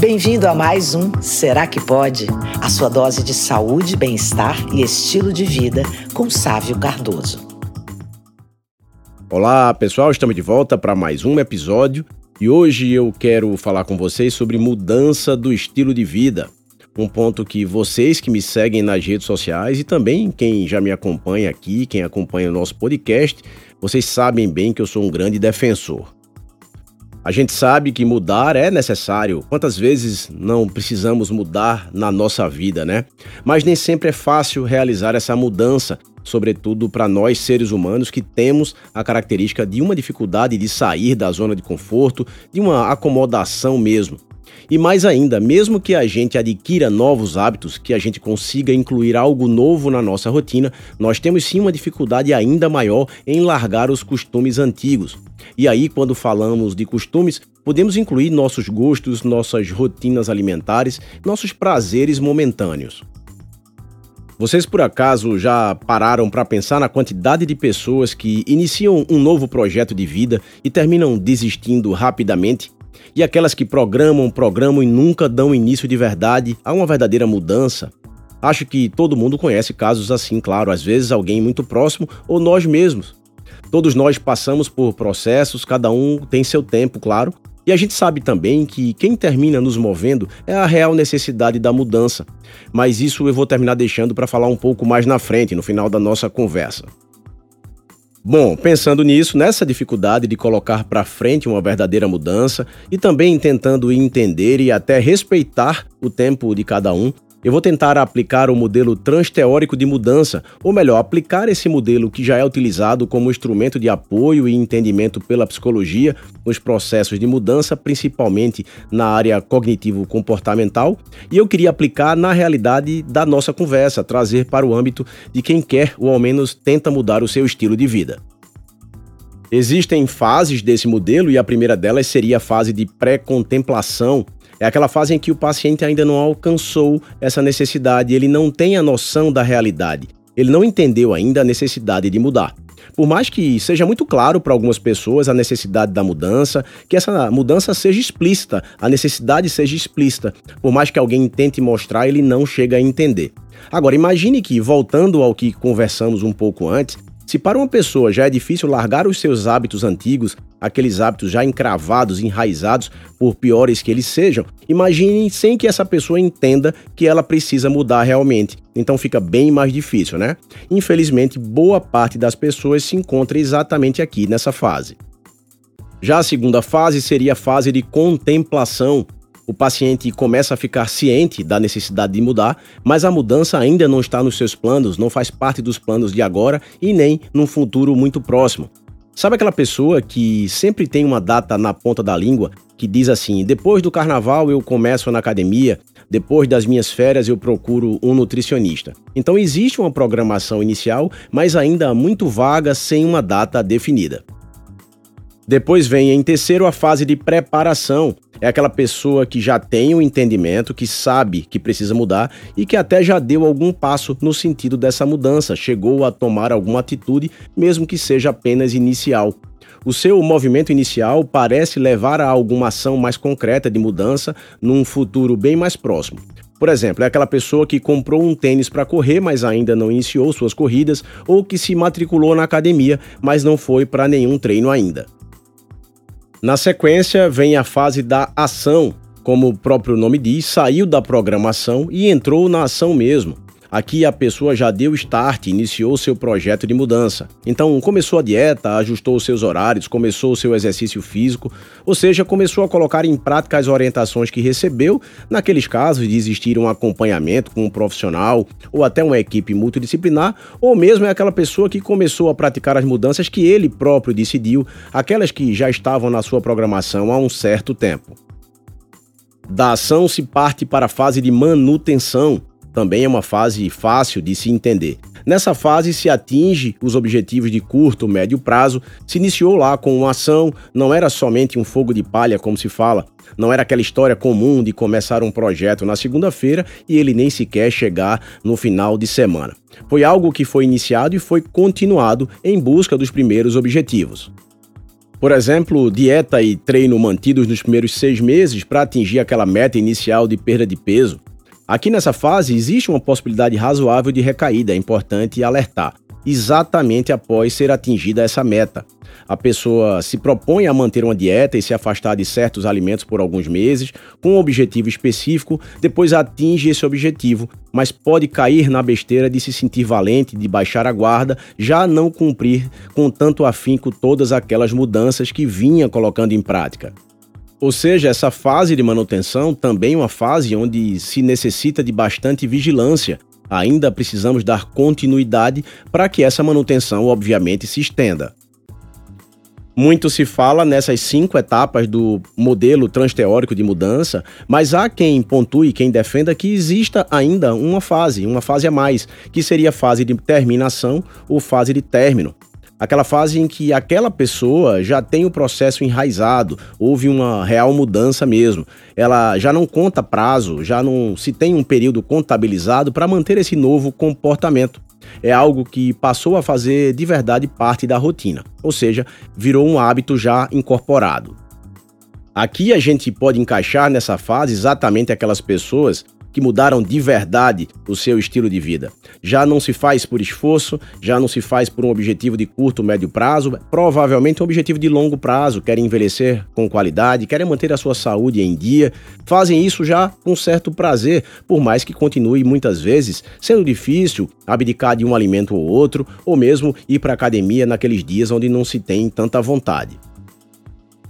Bem-vindo a mais um Será que Pode? A sua dose de saúde, bem-estar e estilo de vida com Sávio Cardoso. Olá, pessoal, estamos de volta para mais um episódio e hoje eu quero falar com vocês sobre mudança do estilo de vida. Um ponto que vocês que me seguem nas redes sociais e também quem já me acompanha aqui, quem acompanha o nosso podcast, vocês sabem bem que eu sou um grande defensor. A gente sabe que mudar é necessário. Quantas vezes não precisamos mudar na nossa vida, né? Mas nem sempre é fácil realizar essa mudança, sobretudo para nós seres humanos que temos a característica de uma dificuldade de sair da zona de conforto, de uma acomodação mesmo. E mais ainda, mesmo que a gente adquira novos hábitos, que a gente consiga incluir algo novo na nossa rotina, nós temos sim uma dificuldade ainda maior em largar os costumes antigos. E aí, quando falamos de costumes, podemos incluir nossos gostos, nossas rotinas alimentares, nossos prazeres momentâneos. Vocês por acaso já pararam para pensar na quantidade de pessoas que iniciam um novo projeto de vida e terminam desistindo rapidamente? E aquelas que programam, programam e nunca dão início de verdade a uma verdadeira mudança. Acho que todo mundo conhece casos assim, claro, às vezes alguém muito próximo ou nós mesmos. Todos nós passamos por processos, cada um tem seu tempo, claro, e a gente sabe também que quem termina nos movendo é a real necessidade da mudança. Mas isso eu vou terminar deixando para falar um pouco mais na frente, no final da nossa conversa. Bom, pensando nisso, nessa dificuldade de colocar para frente uma verdadeira mudança e também tentando entender e até respeitar o tempo de cada um, eu vou tentar aplicar o modelo transteórico de mudança, ou melhor, aplicar esse modelo que já é utilizado como instrumento de apoio e entendimento pela psicologia nos processos de mudança, principalmente na área cognitivo-comportamental, e eu queria aplicar na realidade da nossa conversa, trazer para o âmbito de quem quer ou ao menos tenta mudar o seu estilo de vida. Existem fases desse modelo e a primeira delas seria a fase de pré-contemplação, é aquela fase em que o paciente ainda não alcançou essa necessidade, ele não tem a noção da realidade, ele não entendeu ainda a necessidade de mudar. Por mais que seja muito claro para algumas pessoas a necessidade da mudança, que essa mudança seja explícita, a necessidade seja explícita, por mais que alguém tente mostrar, ele não chega a entender. Agora, imagine que, voltando ao que conversamos um pouco antes, se para uma pessoa já é difícil largar os seus hábitos antigos, aqueles hábitos já encravados, enraizados, por piores que eles sejam, imaginem sem que essa pessoa entenda que ela precisa mudar realmente. Então fica bem mais difícil, né? Infelizmente, boa parte das pessoas se encontra exatamente aqui nessa fase. Já a segunda fase seria a fase de contemplação, o paciente começa a ficar ciente da necessidade de mudar, mas a mudança ainda não está nos seus planos, não faz parte dos planos de agora e nem num futuro muito próximo. Sabe aquela pessoa que sempre tem uma data na ponta da língua que diz assim: depois do carnaval eu começo na academia, depois das minhas férias eu procuro um nutricionista. Então existe uma programação inicial, mas ainda muito vaga, sem uma data definida. Depois vem em terceiro a fase de preparação. É aquela pessoa que já tem o um entendimento, que sabe que precisa mudar e que até já deu algum passo no sentido dessa mudança, chegou a tomar alguma atitude, mesmo que seja apenas inicial. O seu movimento inicial parece levar a alguma ação mais concreta de mudança num futuro bem mais próximo. Por exemplo, é aquela pessoa que comprou um tênis para correr, mas ainda não iniciou suas corridas, ou que se matriculou na academia, mas não foi para nenhum treino ainda. Na sequência, vem a fase da ação. Como o próprio nome diz, saiu da programação e entrou na ação mesmo. Aqui a pessoa já deu start, iniciou seu projeto de mudança. Então começou a dieta, ajustou seus horários, começou o seu exercício físico, ou seja, começou a colocar em prática as orientações que recebeu, naqueles casos de existir um acompanhamento com um profissional ou até uma equipe multidisciplinar, ou mesmo é aquela pessoa que começou a praticar as mudanças que ele próprio decidiu, aquelas que já estavam na sua programação há um certo tempo. Da ação se parte para a fase de manutenção, também é uma fase fácil de se entender. Nessa fase se atinge os objetivos de curto, médio prazo. Se iniciou lá com uma ação, não era somente um fogo de palha, como se fala. Não era aquela história comum de começar um projeto na segunda-feira e ele nem sequer chegar no final de semana. Foi algo que foi iniciado e foi continuado em busca dos primeiros objetivos. Por exemplo, dieta e treino mantidos nos primeiros seis meses para atingir aquela meta inicial de perda de peso. Aqui nessa fase existe uma possibilidade razoável de recaída, é importante alertar exatamente após ser atingida essa meta. A pessoa se propõe a manter uma dieta e se afastar de certos alimentos por alguns meses, com um objetivo específico, depois atinge esse objetivo, mas pode cair na besteira de se sentir valente, de baixar a guarda, já não cumprir com tanto afinco todas aquelas mudanças que vinha colocando em prática. Ou seja, essa fase de manutenção também é uma fase onde se necessita de bastante vigilância Ainda precisamos dar continuidade para que essa manutenção, obviamente, se estenda. Muito se fala nessas cinco etapas do modelo transteórico de mudança, mas há quem pontue, quem defenda que exista ainda uma fase, uma fase a mais, que seria a fase de terminação ou fase de término. Aquela fase em que aquela pessoa já tem o processo enraizado, houve uma real mudança mesmo. Ela já não conta prazo, já não se tem um período contabilizado para manter esse novo comportamento. É algo que passou a fazer de verdade parte da rotina, ou seja, virou um hábito já incorporado. Aqui a gente pode encaixar nessa fase exatamente aquelas pessoas que mudaram de verdade o seu estilo de vida. Já não se faz por esforço, já não se faz por um objetivo de curto, médio prazo, provavelmente um objetivo de longo prazo, querem envelhecer com qualidade, querem manter a sua saúde em dia, fazem isso já com certo prazer, por mais que continue muitas vezes sendo difícil abdicar de um alimento ou outro, ou mesmo ir para academia naqueles dias onde não se tem tanta vontade.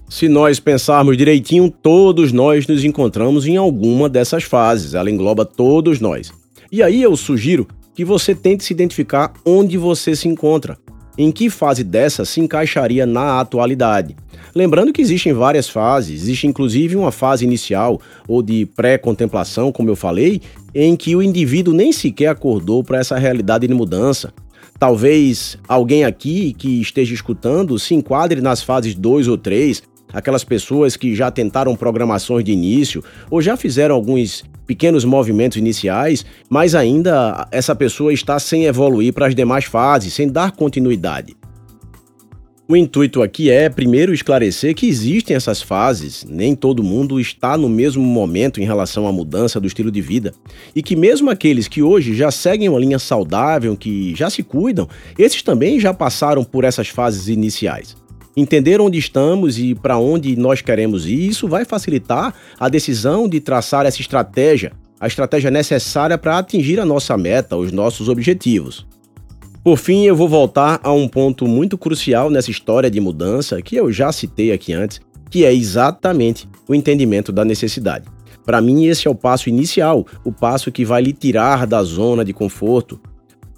Se nós pensarmos direitinho, todos nós nos encontramos em alguma dessas fases, ela engloba todos nós. E aí eu sugiro que você tente se identificar onde você se encontra, em que fase dessa se encaixaria na atualidade. Lembrando que existem várias fases, existe inclusive uma fase inicial ou de pré-contemplação, como eu falei, em que o indivíduo nem sequer acordou para essa realidade de mudança. Talvez alguém aqui que esteja escutando se enquadre nas fases 2 ou 3, aquelas pessoas que já tentaram programações de início ou já fizeram alguns pequenos movimentos iniciais, mas ainda essa pessoa está sem evoluir para as demais fases, sem dar continuidade. O intuito aqui é, primeiro, esclarecer que existem essas fases, nem todo mundo está no mesmo momento em relação à mudança do estilo de vida, e que, mesmo aqueles que hoje já seguem uma linha saudável, que já se cuidam, esses também já passaram por essas fases iniciais entender onde estamos e para onde nós queremos ir, isso vai facilitar a decisão de traçar essa estratégia, a estratégia necessária para atingir a nossa meta, os nossos objetivos. Por fim, eu vou voltar a um ponto muito crucial nessa história de mudança que eu já citei aqui antes, que é exatamente o entendimento da necessidade. Para mim, esse é o passo inicial, o passo que vai lhe tirar da zona de conforto.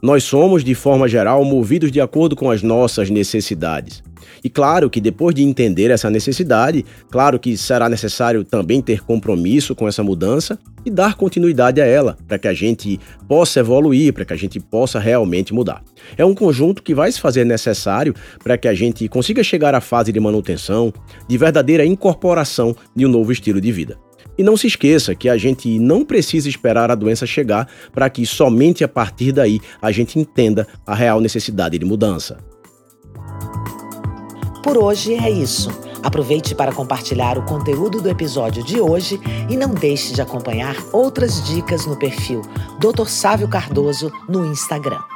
Nós somos, de forma geral, movidos de acordo com as nossas necessidades. E claro que depois de entender essa necessidade, claro que será necessário também ter compromisso com essa mudança e dar continuidade a ela, para que a gente possa evoluir, para que a gente possa realmente mudar. É um conjunto que vai se fazer necessário para que a gente consiga chegar à fase de manutenção, de verdadeira incorporação de um novo estilo de vida. E não se esqueça que a gente não precisa esperar a doença chegar para que somente a partir daí a gente entenda a real necessidade de mudança. Por hoje é isso. Aproveite para compartilhar o conteúdo do episódio de hoje e não deixe de acompanhar outras dicas no perfil Dr. Sávio Cardoso no Instagram.